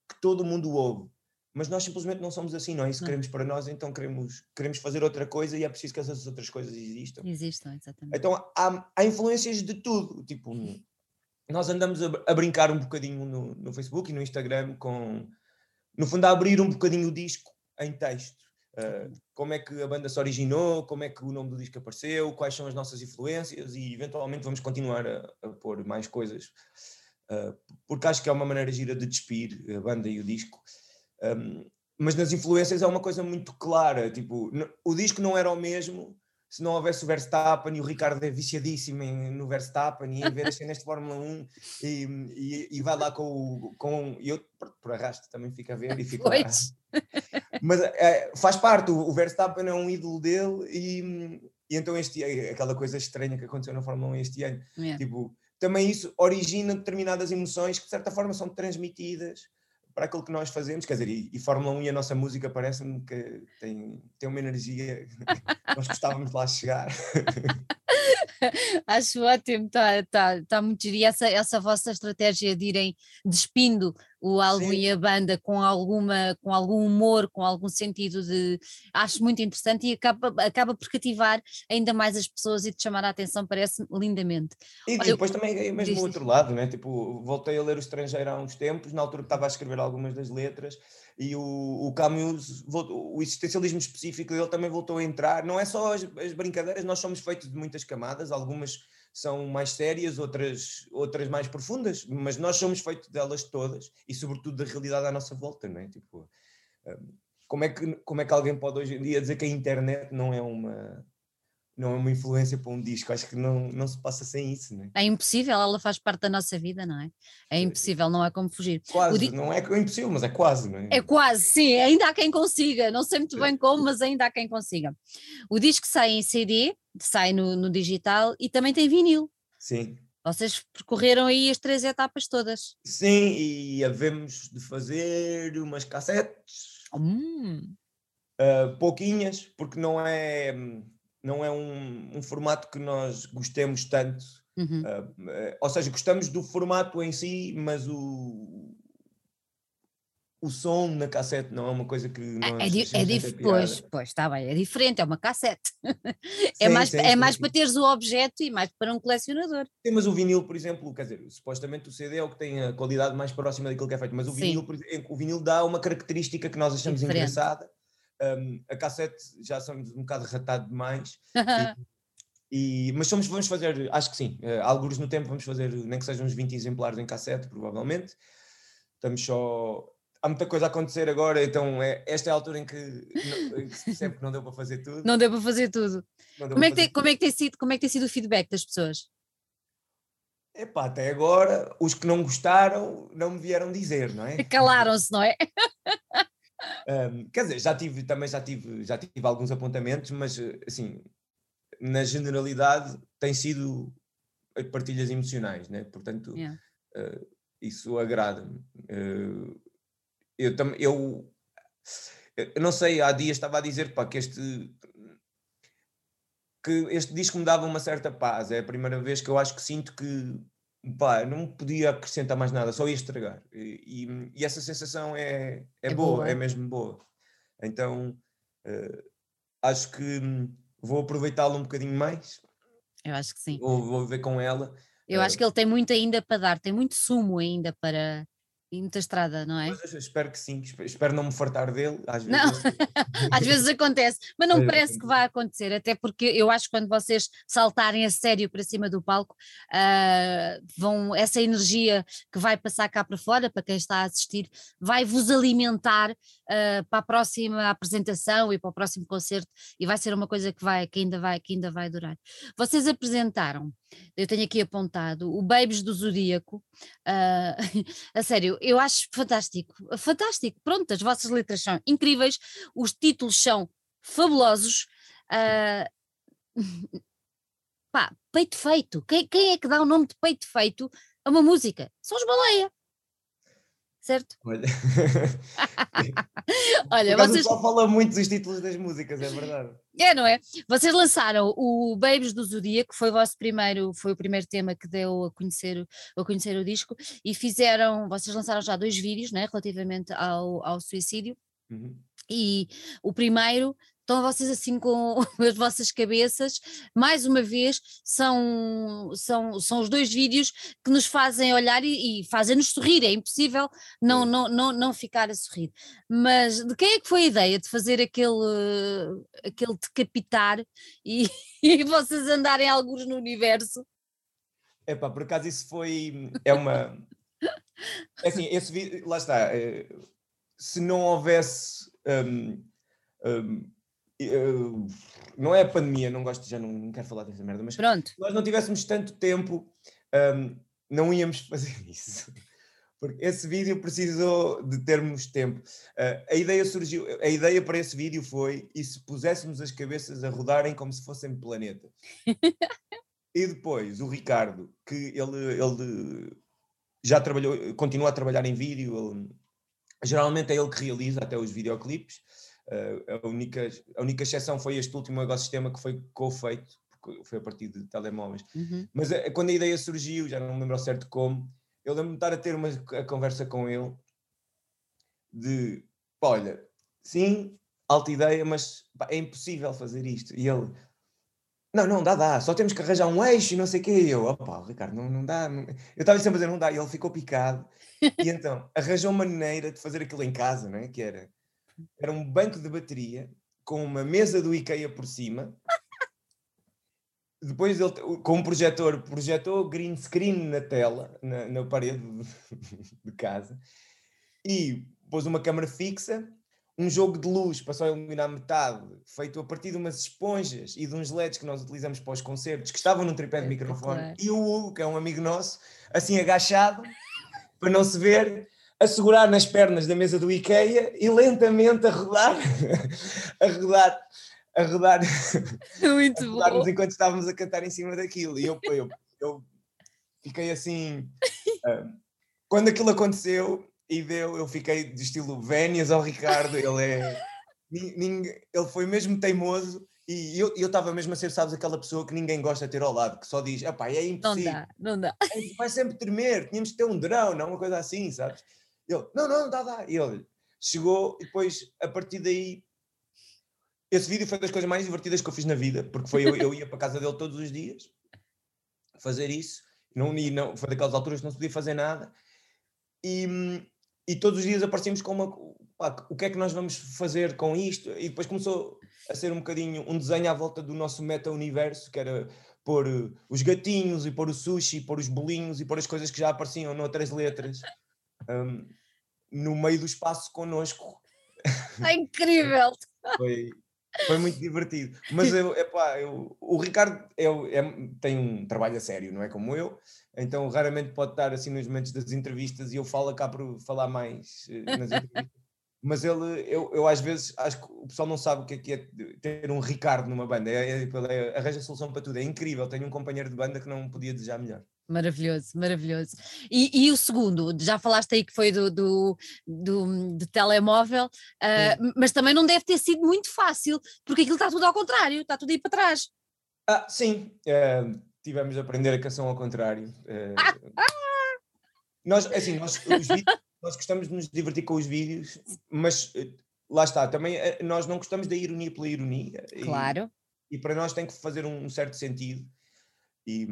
que todo mundo ouve. Mas nós simplesmente não somos assim, não é? E se Não. queremos para nós, então queremos, queremos fazer outra coisa e é preciso que essas outras coisas existam. Existam, exatamente. Então há, há influências de tudo. Tipo, nós andamos a, a brincar um bocadinho no, no Facebook e no Instagram com, no fundo, a abrir um bocadinho o disco em texto. Uh, como é que a banda se originou, como é que o nome do disco apareceu, quais são as nossas influências e eventualmente vamos continuar a, a pôr mais coisas. Uh, porque acho que é uma maneira gira de despir a banda e o disco. Um, mas nas influências é uma coisa muito clara. Tipo, o disco não era o mesmo se não houvesse o Verstappen e o Ricardo é viciadíssimo em- no Verstappen e em ver as cenas de Fórmula 1 e, e, e vai lá com o. Com, e eu, por, por arrasto, também fico a ver e fico lá. Mas é, faz parte, o, o Verstappen é um ídolo dele e, e então este aquela coisa estranha que aconteceu na Fórmula 1 este ano. É. Tipo, também isso origina determinadas emoções que de certa forma são transmitidas para aquilo que nós fazemos, quer dizer, e, e Fórmula 1 e a nossa música parece-me que tem, tem uma energia que nós gostávamos de lá chegar. Acho ótimo, está tá, tá muito giro. E essa, essa vossa estratégia de irem despindo o álbum Sim. e a banda com, alguma, com algum humor, com algum sentido de. Acho muito interessante e acaba, acaba por cativar ainda mais as pessoas e de chamar a atenção, parece lindamente. E Olha, depois também é mesmo o outro lado, né? Tipo, voltei a ler o estrangeiro há uns tempos, na altura que estava a escrever algumas das letras, e o, o Camus, o existencialismo específico dele também voltou a entrar. Não é só as, as brincadeiras, nós somos feitos de muitas camadas, algumas são mais sérias, outras, outras mais profundas, mas nós somos feitos delas todas e, sobretudo, da realidade à nossa volta, não é? Tipo, hum, como é que, como é que alguém pode hoje em dia dizer que a internet não é uma. Não é uma influência para um disco, acho que não, não se passa sem isso, não é? É impossível, ela faz parte da nossa vida, não é? É impossível, não há como fugir. Quase, di- não é impossível, mas é quase, não é? É quase, sim, ainda há quem consiga, não sei muito bem como, mas ainda há quem consiga. O disco sai em CD, sai no, no digital e também tem vinil. Sim. Vocês percorreram aí as três etapas todas. Sim, e havemos de fazer umas cassetes, Hum, ah, pouquinhas, porque não é, não é um, um formato que nós gostemos tanto. uhum. eh, ou seja, gostamos do formato em si, mas o, o som na cassete não é uma coisa que nós É, di- é pois, pois, está bem, é diferente, é uma cassete. é Sim, mais, sim, é sim, mais sim. para teres o objeto e mais para um colecionador. Sim, mas o vinil, por exemplo, quer dizer, supostamente o CD é o que tem a qualidade mais próxima daquilo que é feito, mas o vinil, o vinil dá uma característica que nós achamos Diferente. engraçada. Um, a cassete já somos um bocado ratado demais, e, mas somos, vamos fazer, acho que sim, uh, alguns no tempo vamos fazer, nem que sejam uns 20 exemplares em cassete, provavelmente. Estamos só. Há muita coisa a acontecer agora, então é, esta é a altura em que, não- se percebe que não deu para fazer tudo. não deu para fazer tudo. Como é, que tem, como, é que tem sido, como é que tem sido o feedback das pessoas? Epá, até agora, os que não gostaram não me vieram dizer, não é? Calaram-se, não é? Um, quer dizer, já tive, também já tive, já tive alguns apontamentos, mas eh, assim, na generalidade tem sido partilhas emocionais, né? Portanto, Yeah. eh, isso agrada-me. Eh, eu também, eu, eu não sei, há dias estava a dizer pá, que este que este disco me dava uma certa paz. É a primeira vez que eu acho que sinto que pá, não podia acrescentar mais nada, só ia estragar. E, e, e essa sensação é, é, é boa, boa, é mesmo boa. Então uh, acho que vou aproveitá-la um bocadinho mais. Eu acho que sim. Vou, vou ver com ela. Eu uh, acho que ele tem muito ainda para dar, tem muito sumo ainda para, e muita estrada, não é? Mas espero que sim, espero não me fartar dele. Às vezes, às vezes acontece, mas não me parece que vai acontecer, até porque eu acho que quando vocês saltarem a sério para cima do palco, uh, vão, essa energia que vai passar cá para fora, para quem está a assistir, vai vos alimentar uh, para a próxima apresentação e para o próximo concerto, e vai ser uma coisa que, vai, que, ainda, vai, que ainda vai durar. Vocês apresentaram eu tenho aqui apontado o Babies do Zodíaco. Uh, a sério, eu acho fantástico, fantástico. Pronto, as vossas letras são incríveis, os títulos são fabulosos. Uh, pá, peito feito. Quem, quem é que dá o nome de peito feito a uma música? São os baleia certo? Olha, Olha vocês... só fala muito dos títulos das músicas, é verdade. É, não é? Vocês lançaram o Babies do Zodíaco, que foi o vosso primeiro, foi o primeiro tema que deu a conhecer, a conhecer o disco, e fizeram, vocês lançaram já dois vídeos, né, relativamente ao, ao suicídio. Uhum. E o primeiro estão vocês assim com as vossas cabeças, mais uma vez, são, são, são os dois vídeos que nos fazem olhar e, e fazem-nos sorrir, é impossível não, não, não, não ficar a sorrir. Mas de quem é que foi a ideia de fazer aquele, aquele decapitar e, e vocês andarem alguns no universo? É pá, por acaso isso foi, é uma... É assim, esse vídeo, lá está, eh, se não houvesse... Um, um, não é a pandemia, não gosto, já não, não quero falar dessa merda, mas Pronto. se nós não tivéssemos tanto tempo, um, não íamos fazer isso. Porque esse vídeo precisou de termos tempo. Uh, a ideia surgiu, a ideia para esse vídeo foi e se puséssemos as cabeças a rodarem como se fossem planeta. e depois o Ricardo, que ele, ele já trabalhou, continua a trabalhar em vídeo, ele, geralmente é ele que realiza até os videoclipes. A, única, a única exceção foi este último ecossistema que foi co-feito, porque foi a partir de telemóveis. Uhum. Mas uh, quando a ideia surgiu, já não me lembro ao certo como, eu lembro-me de estar a ter uma a conversa com ele de, olha, sim, alta ideia, mas pá, é impossível fazer isto. E ele, não, não dá, dá, só temos que arranjar um eixo e não sei o quê. E eu, opa, Ricardo, não, não dá. Não... Eu estava sempre a dizer, não dá, e ele ficou picado. e então arranjou uma maneira de fazer aquilo em casa, não é? Que era era um banco de bateria com uma mesa do IKEA por cima. Depois ele, com um projetor, projetou green screen na tela, na, na parede de, casa, e pôs uma câmara fixa, um jogo de luz para só iluminar metade, feito a partir de umas esponjas e de uns LEDs que nós utilizamos para os concertos, que estavam no tripé de é microfone, e o Hugo, que é um amigo nosso, assim agachado, para não se ver, a segurar nas pernas da mesa do IKEA e lentamente a rodar, a rodar, a rodar, Muito a bom. enquanto estávamos a cantar em cima daquilo. E eu, eu, eu fiquei assim. Uh, quando aquilo aconteceu e deu, eu fiquei de estilo Vénias ao Ricardo, ele é. Ele foi mesmo teimoso e eu estava mesmo a ser, sabes, aquela pessoa que ninguém gosta de ter ao lado, que só diz, pá, é impossível. Não dá, não dá. Vai sempre tremer, tínhamos que ter um drão, não uma coisa assim, sabes? Ele, não, não, dá, dá. E ele chegou e depois, a partir daí, esse vídeo foi das coisas mais divertidas que eu fiz na vida, porque foi eu, eu ia para casa dele todos os dias fazer isso. Não, e não, foi daquelas alturas que não se podia fazer nada. E, e todos os dias aparecíamos com uma. Pá, o que é que nós vamos fazer com isto? E depois começou a ser um bocadinho um desenho à volta do nosso meta-universo, que era pôr os gatinhos e pôr o sushi, pôr os bolinhos e pôr as coisas que já apareciam noutras letras um, no meio do espaço connosco. É incrível! foi, foi muito divertido. Mas eu, epá, eu, o Ricardo é, é, tem um trabalho a sério, não é como eu, então raramente pode estar assim nos momentos das entrevistas e eu falo cá por falar mais eh, nas entrevistas. Mas ele, eu, eu às vezes acho que o pessoal não sabe o que é, que é ter um Ricardo numa banda, é, é, é, arranja solução para tudo, é incrível. Tenho um companheiro de banda que não podia desejar melhor. Maravilhoso, maravilhoso. E, e, o segundo, já falaste aí que foi do, do, do de telemóvel, uh, mas também não deve ter sido muito fácil, porque aquilo está tudo ao contrário, está tudo aí para trás. Ah, sim, uh, tivemos a aprender a canção ao contrário. Uh, nós, assim, nós, vídeos, nós gostamos de nos divertir com os vídeos, mas uh, lá está, também nós não gostamos da ironia pela ironia. Claro. E, e para nós tem que fazer um, um certo sentido. E,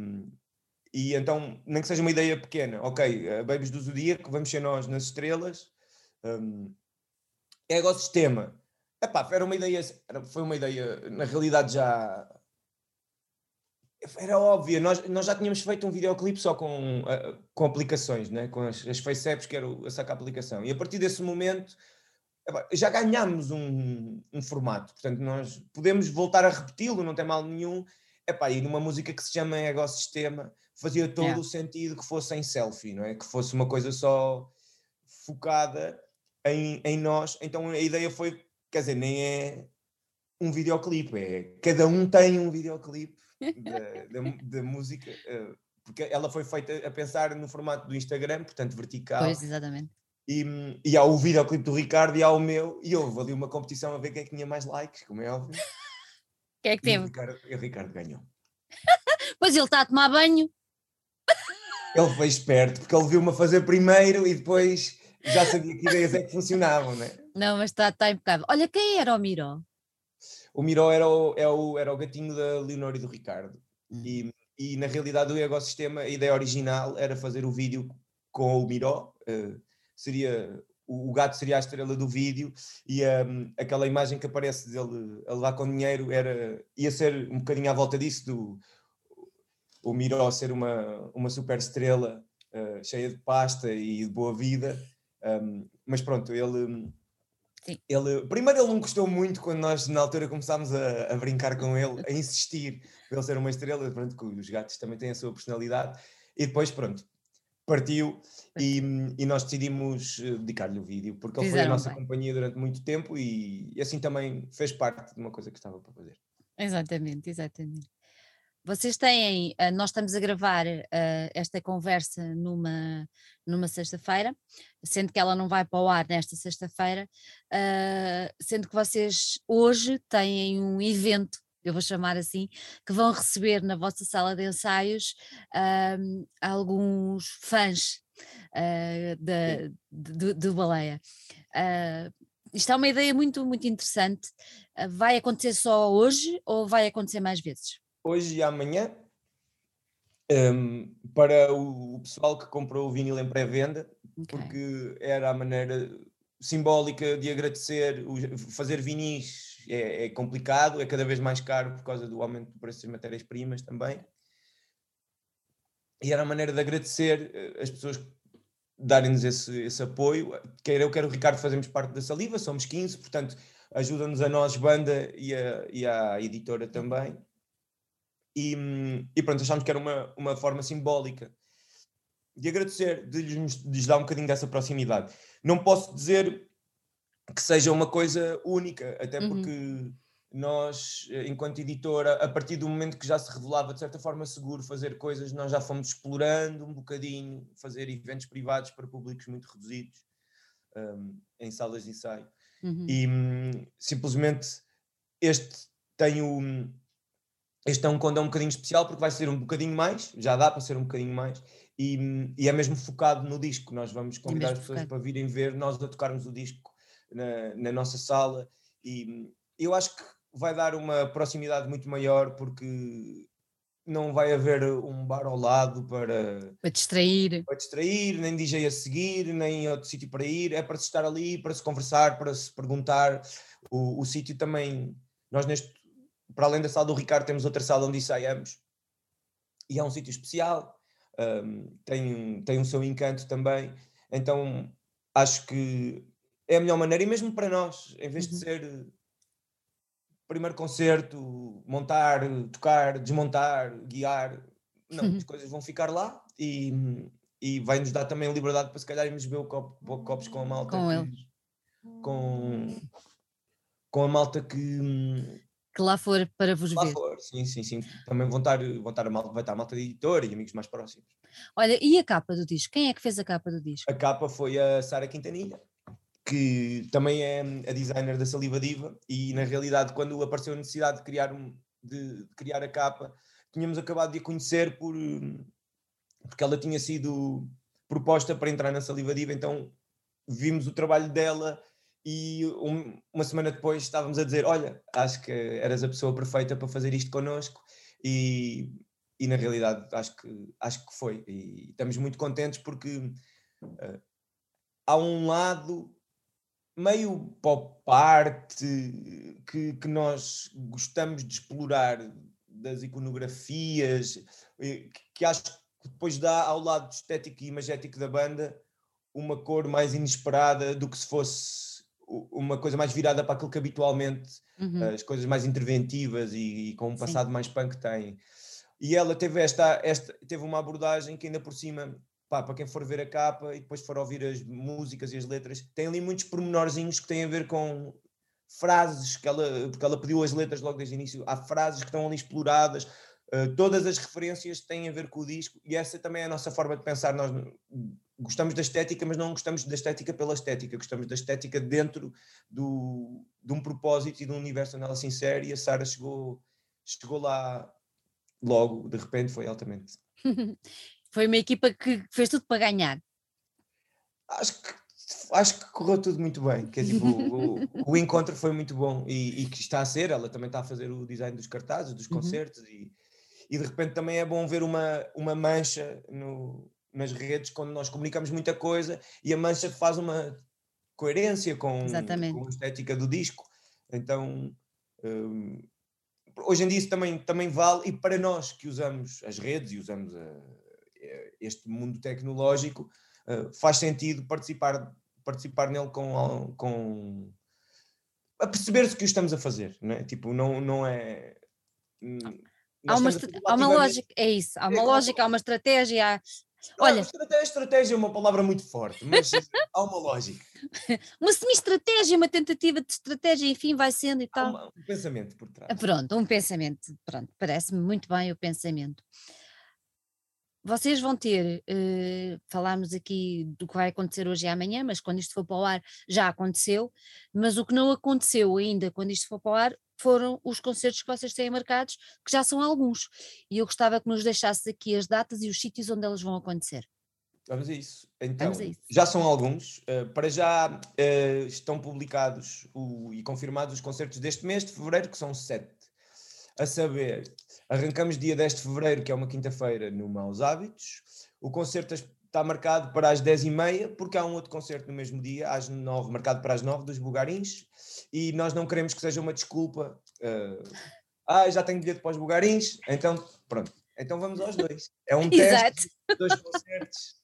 e então, nem que seja uma ideia pequena, ok, uh, Babies do Zodíaco, vamos ser nós nas estrelas, um, é ecossistema. Epá, era uma ideia, foi uma ideia, na realidade já era óbvia, nós, nós já tínhamos feito um videoclipe só com, uh, com aplicações, né? com as, as que era a sacar a aplicação. E a partir desse momento já ganhámos um, um formato, portanto nós podemos voltar a repeti-lo, não tem mal nenhum. Epá, e numa música que se chama Ecosistema, fazia todo yeah. o sentido que fosse em selfie, não é? Que fosse uma coisa só focada em, em nós. Então a ideia foi, quer dizer, nem é um videoclipe, é cada um tem um videoclipe da, música, eh, porque ela foi feita a pensar no formato do Instagram, portanto vertical. Pois, exatamente. E, e há o videoclipe do Ricardo e há o meu, e houve ali uma competição a ver quem é que tinha mais likes, como é óbvio. Quem é que teve? o Ricardo, o Ricardo ganhou. pois ele está a tomar banho. Ele foi esperto, porque ele viu-me a fazer primeiro e depois já sabia que ideias é que funcionavam, não é? Não, mas está tá impecável. Olha, quem era o Miro? O Miro era o, é o, era o gatinho da Leonor e do Ricardo. Hum. E, e na realidade o ecossistema, a ideia original era fazer o vídeo com o Miro, uh, seria o, gato seria a estrela do vídeo e um, aquela imagem que aparece dele a levar com dinheiro era, ia ser um bocadinho à volta disso, do o Miro ser uma, uma super estrela uh, cheia de pasta e de boa vida, um, mas pronto, ele, ele. Primeiro, ele não gostou muito quando nós, na altura, começámos a, a brincar com ele, a insistir para ele ser uma estrela. Pronto, que os gatos também têm a sua personalidade, e depois, pronto, partiu e, e nós decidimos eh, dedicar-lhe o vídeo, porque ele Fizeram foi a nossa bem. companhia durante muito tempo e, e assim também fez parte de uma coisa que estava para fazer. Exatamente, exatamente. Vocês têm, eh, nós estamos a gravar uh, esta conversa numa, numa sexta-feira, sendo que ela não vai para o ar nesta sexta-feira, uh, sendo que vocês hoje têm um evento, eu vou chamar assim, que vão receber na vossa sala de ensaios uh, alguns fãs uh, de, de, Baleia. isto é uma ideia muito, muito interessante. vai acontecer só hoje ou vai acontecer mais vezes? hoje e amanhã. Um, para o, pessoal que comprou o vinil em pré-venda, okay. porque era a maneira simbólica de agradecer. fazer vinis é, é, complicado, é cada vez mais caro por causa do aumento do preço das matérias-primas também. E era a maneira de agradecer eh, as pessoas darem-nos esse, esse apoio. Quer eu, quer o Ricardo, fazemos parte da Saliva, somos 15, portanto, ajuda-nos a nós, banda, e a, e a editora também. E, e pronto, achámos que era uma, uma forma simbólica de agradecer, de lhes, de lhes dar um bocadinho dessa proximidade. Não posso dizer que seja uma coisa única, até uhum. porque nós, enquanto editora, a partir do momento que já se revelava de certa forma seguro fazer coisas, nós já fomos explorando um bocadinho, fazer eventos privados para públicos muito reduzidos, um, em salas de ensaio. Uhum. E um, simplesmente este tem o este é um condão um bocadinho especial porque vai ser um bocadinho mais, já dá para ser um bocadinho mais, e, e é mesmo focado no disco. Nós vamos convidar as pessoas focado. para virem ver, nós a tocarmos o disco na, na nossa sala, e eu acho que vai dar uma proximidade muito maior porque não vai haver um bar ao lado para, para distrair. Para distrair, nem DJ a seguir, nem outro sítio para ir, é para se estar ali, para se conversar, para se perguntar. O, o sítio também, nós neste para além da sala do Ricardo, temos outra sala onde ensaiamos e é um sítio especial, um, tem, tem o seu encanto também. Então acho que é a melhor maneira, e mesmo para nós, em vez de uhum. ser primeiro concerto, montar, tocar, desmontar, guiar, não, uhum. as coisas vão ficar lá e, e vai nos dar também liberdade para se calhar irmos beber copo, copos com a malta. Com ele. Com, com a malta que, que lá for para vos lá ver. For, sim, sim, sim. Também vão estar, vão estar a malta, vai estar a malta de editor e amigos mais próximos. Olha, e a capa do disco? Quem é que fez a capa do disco? A capa foi a Sara Quintanilha, que também é a designer da Saliva Diva, e na realidade, quando apareceu a necessidade de criar, um, de, de criar a capa, tínhamos acabado de a conhecer por, porque ela tinha sido proposta para entrar na Saliva Diva, então vimos o trabalho dela e um, uma semana depois estávamos a dizer, olha, acho que eras a pessoa perfeita para fazer isto connosco. E, e na realidade acho que, acho que foi. E estamos muito contentes porque uh, há um lado meio pop art que, que nós gostamos de explorar das iconografias, que acho que depois dá ao lado estético e imagético da banda uma cor mais inesperada do que se fosse uma coisa mais virada para aquilo que habitualmente uhum. as coisas mais interventivas e, e com um passado Sim. mais punk têm. E ela teve esta, esta teve uma abordagem que ainda por cima pá, para quem for ver a capa e depois for ouvir as músicas e as letras, tem ali muitos pormenorzinhos que têm a ver com frases que ela, porque ela pediu as letras logo desde o início, há frases que estão ali exploradas, uh, todas as referências têm a ver com o disco e essa também é a nossa forma de pensar. Nós gostamos da estética, mas não gostamos da estética pela estética, gostamos da estética dentro do, de um propósito e de um universo onde ela se insere e a Sara chegou, chegou lá logo, de repente foi altamente. Foi uma equipa que fez tudo para ganhar. Acho que, acho que correu tudo muito bem. Que é, tipo, o, o, encontro foi muito bom e, e, que está a ser. Ela também está a fazer o design dos cartazes, dos uhum. concertos uhum. e, e de repente também é bom ver uma, uma mancha no, nas redes quando nós comunicamos muita coisa e a mancha faz uma coerência com, com a estética do disco. Então. Um, hoje em dia isso também, também vale, e para nós que usamos as redes e usamos a, este mundo tecnológico, uh, faz sentido participar, participar nele com, com a perceber-se que o estamos a fazer, não é? Tipo, não, não é. Hum, há uma, há uma lógica, é isso, há uma é, lógica, há uma estratégia, há... Olha, estratégia, estratégia é uma palavra muito forte, mas há uma lógica. uma semi-estratégia, uma tentativa de estratégia, enfim, vai sendo e tal. Uma, um pensamento por trás. Pronto, um pensamento, pronto, parece-me muito bem o pensamento. Vocês vão ter, uh, falámos aqui do que vai acontecer hoje e amanhã, mas quando isto for para o ar já aconteceu, mas o que não aconteceu ainda quando isto for para o ar foram os concertos que vocês têm marcados, que já são alguns. E eu gostava que nos deixasse aqui as datas e os sítios onde elas vão acontecer. Vamos a isso. Então, a isso. já são alguns. Uh, para já uh, estão publicados o, e confirmados os concertos deste mês de fevereiro, que são sete. A saber, Arrancamos dia 10 de fevereiro, que é uma quinta-feira, no Maus Hábitos. O concerto está marcado para as 10h30, porque há um outro concerto no mesmo dia, às 9 marcado para as 9 dos Bugarins, e nós não queremos que seja uma desculpa. Uh, ah, já tenho bilhete para os Bugarins, então pronto. Então vamos aos dois. É um teste, dois concertos.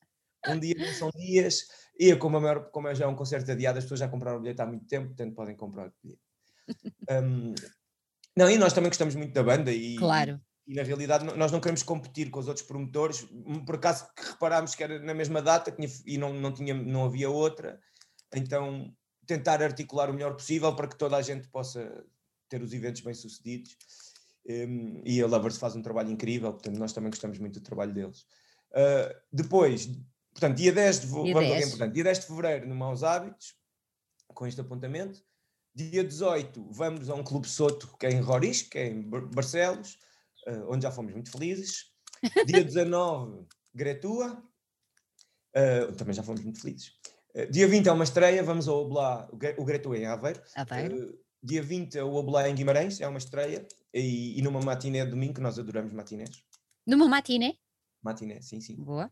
Um dia não são dias. E como, a maior, como já é um concerto adiado, as pessoas já compraram o bilhete há muito tempo, portanto podem comprar o bilhete. Um, Não, e nós também gostamos muito da banda e, claro. e, na realidade nós não queremos competir com os outros promotores, por acaso que reparámos que era na mesma data e não, não, tinha, não havia outra, então tentar articular o melhor possível para que toda a gente possa ter os eventos bem sucedidos. Um, e a Lovers faz um trabalho incrível, portanto nós também gostamos muito do trabalho deles. Uh, depois, portanto, dia 10 de, dia 10. dia 10 de fevereiro no Maus Hábitos, com este apontamento. Dia 18, vamos a um clube soto que é em Roriz, que é em Barcelos, uh, onde já fomos muito felizes. Dia 19, Gretua, uh, também já fomos muito felizes. Uh, dia 20 é uma estreia, vamos ao Oblá, o Gretua em Aveiro. Aveiro. dia 20 é o Oblá em Guimarães, é uma estreia. E, e numa matiné de domingo, que nós adoramos matinés. Numa matiné? Matiné, sim, sim. Boa.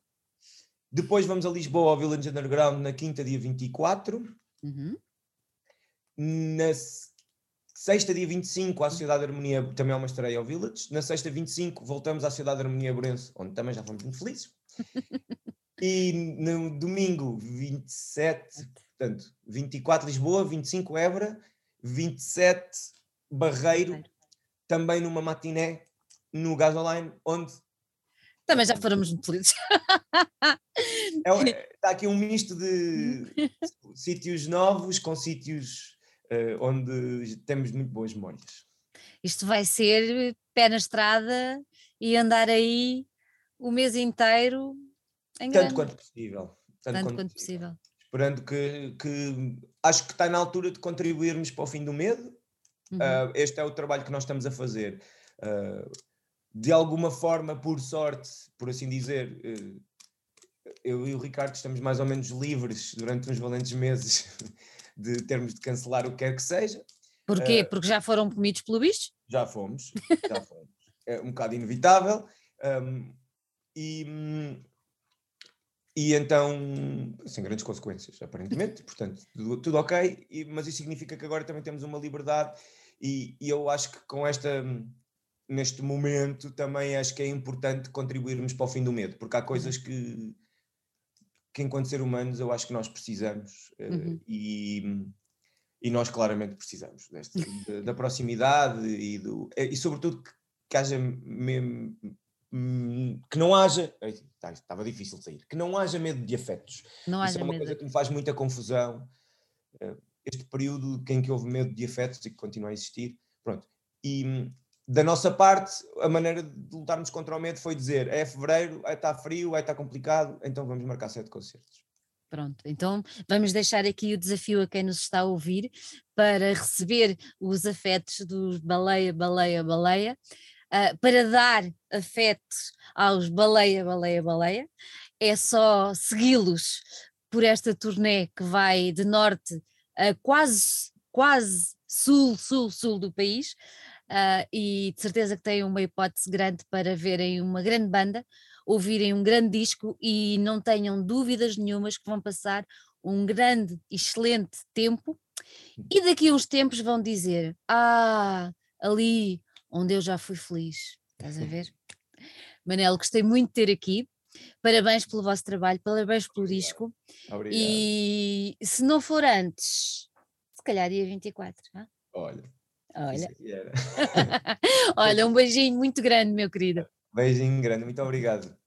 Depois vamos a Lisboa, ao Village Underground, na quinta, dia 24. Uhum. Na sexta, dia 25, a Sociedade de Harmonia também é uma estreia ao Village. Na sexta, 25, voltamos à Sociedade de Harmonia Borense, onde também já fomos muito felizes. e no domingo, 27, portanto, 24 Lisboa, 25 Évora, 27 Barreiro, também numa matiné no Gasoline, onde também já fomos muito felizes. É, está aqui um misto de sítios novos com sítios onde temos muito boas memórias. Isto vai ser pé na estrada e andar aí o mês inteiro em Tanto grande. quanto possível. Tanto, Tanto quanto, quanto possível. possível. Esperando que, que, acho que está na altura de contribuirmos para o fim do medo. Uhum. Uh, este é o trabalho que nós estamos a fazer. Uh, de alguma forma, por sorte, por assim dizer, eh, eu e o Ricardo estamos mais ou menos livres durante uns valentes meses de termos de cancelar o que quer que seja. Porquê? Uh, Porque já foram comidos pelo bicho? Já fomos, já fomos. É um bocado inevitável. Um, e, e então, sem grandes consequências, aparentemente, portanto, tudo, tudo ok, e, mas isso significa que agora também temos uma liberdade e, e eu acho que com esta neste momento também acho que é importante contribuirmos para o fim do medo, porque há coisas uhum. que, que enquanto ser humanos eu acho que nós precisamos eh, uhum. e, e nós claramente precisamos deste, de, da proximidade e, do, eh, e sobretudo que, que haja mesmo, que não haja tá, estava difícil de sair, que não haja medo de afetos. Não Isso é uma medo. coisa que me faz muita confusão. Eh, este período em que houve medo de afetos e que continua a existir. Pronto. E, da nossa parte, a maneira de lutarmos contra o medo foi dizer: é fevereiro, está frio, está complicado, então vamos marcar sete concertos. Pronto, então vamos deixar aqui o desafio a quem nos está a ouvir para receber os afetos dos baleia, baleia, baleia, uh, para dar afetos aos baleia, baleia, baleia. É só segui-los por esta turnê que vai de norte a quase, quase sul, sul, sul do país uh, e de certeza que têm uma hipótese grande para verem uma grande banda, ouvirem um grande disco e não tenham dúvidas nenhumas que vão passar um grande, excelente tempo e daqui a uns tempos vão dizer: Ah, ali onde eu já fui feliz. Estás a ver? Manel, gostei muito de ter aqui. Parabéns pelo vosso trabalho, parabéns pelo Obrigado. disco. Obrigado. E se não for antes, se calhar dia 24. Não? Olha, Olha. Olha, um beijinho muito grande, meu querido. Beijinho grande, muito obrigado.